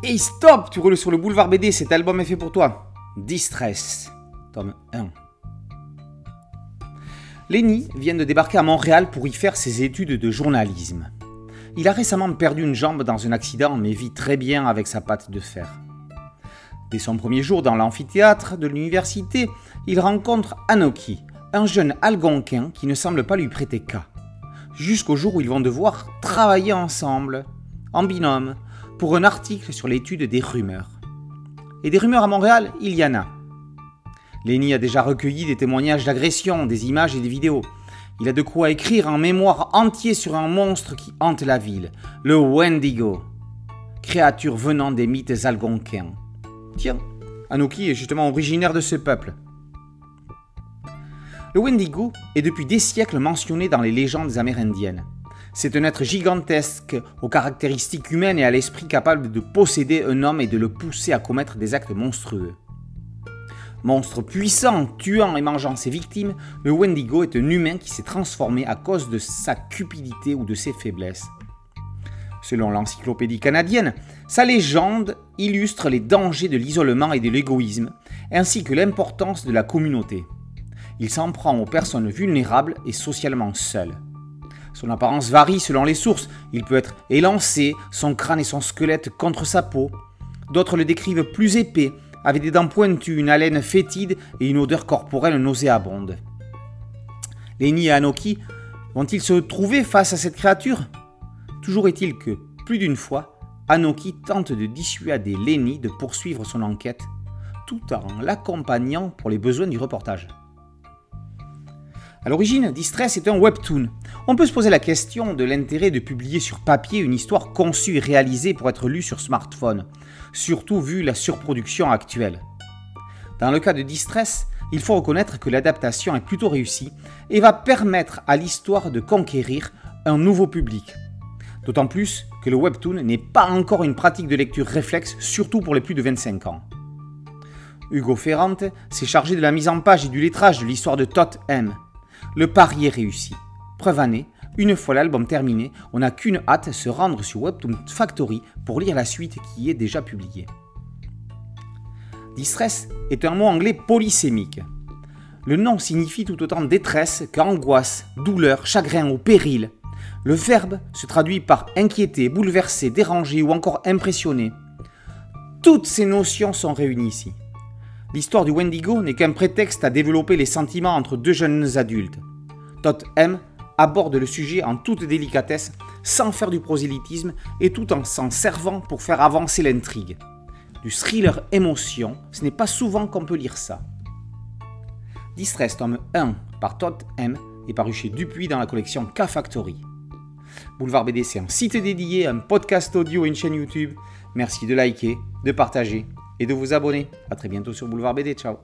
Hey stop Tu roules sur le boulevard BD, cet album est fait pour toi. Distress, tome 1. Lenny vient de débarquer à Montréal pour y faire ses études de journalisme. Il a récemment perdu une jambe dans un accident mais vit très bien avec sa patte de fer. Dès son premier jour dans l'amphithéâtre de l'université, il rencontre Anoki, un jeune algonquin qui ne semble pas lui prêter cas. Jusqu'au jour où ils vont devoir travailler ensemble, en binôme, pour un article sur l'étude des rumeurs. Et des rumeurs à Montréal, il y en a. Lenny a déjà recueilli des témoignages d'agression, des images et des vidéos. Il a de quoi écrire un mémoire entier sur un monstre qui hante la ville, le Wendigo, créature venant des mythes algonquins. Tiens, Anoki est justement originaire de ce peuple. Le Wendigo est depuis des siècles mentionné dans les légendes amérindiennes. C'est un être gigantesque aux caractéristiques humaines et à l'esprit capable de posséder un homme et de le pousser à commettre des actes monstrueux. Monstre puissant, tuant et mangeant ses victimes, le Wendigo est un humain qui s'est transformé à cause de sa cupidité ou de ses faiblesses. Selon l'encyclopédie canadienne, sa légende illustre les dangers de l'isolement et de l'égoïsme, ainsi que l'importance de la communauté. Il s'en prend aux personnes vulnérables et socialement seules. Son apparence varie selon les sources. Il peut être élancé, son crâne et son squelette contre sa peau. D'autres le décrivent plus épais, avec des dents pointues, une haleine fétide et une odeur corporelle nauséabonde. Lenny et Anoki vont-ils se trouver face à cette créature? Toujours est-il que, plus d'une fois, Anoki tente de dissuader Lenny de poursuivre son enquête, tout en l'accompagnant pour les besoins du reportage. À l'origine, Distress est un webtoon. On peut se poser la question de l'intérêt de publier sur papier une histoire conçue et réalisée pour être lue sur smartphone, surtout vu la surproduction actuelle. Dans le cas de Distress, il faut reconnaître que l'adaptation est plutôt réussie et va permettre à l'histoire de conquérir un nouveau public. D'autant plus que le webtoon n'est pas encore une pratique de lecture réflexe, surtout pour les plus de 25 ans. Hugo Ferrante s'est chargé de la mise en page et du lettrage de l'histoire de Tot M. Le pari est réussi. Preuve année, une fois l'album terminé, on n'a qu'une hâte, se rendre sur Webtoon Factory pour lire la suite qui est déjà publiée. Distress est un mot anglais polysémique. Le nom signifie tout autant détresse qu'angoisse, douleur, chagrin ou péril. Le verbe se traduit par inquiéter, bouleverser, déranger ou encore impressionner. Toutes ces notions sont réunies ici. L'histoire du Wendigo n'est qu'un prétexte à développer les sentiments entre deux jeunes adultes. Tot M aborde le sujet en toute délicatesse, sans faire du prosélytisme et tout en s'en servant pour faire avancer l'intrigue. Du thriller émotion, ce n'est pas souvent qu'on peut lire ça. Distress tome 1 par Todd M est paru chez Dupuis dans la collection K-Factory. Boulevard BD, c'est un site dédié, un podcast audio et une chaîne YouTube. Merci de liker, de partager et de vous abonner. A très bientôt sur Boulevard BD. Ciao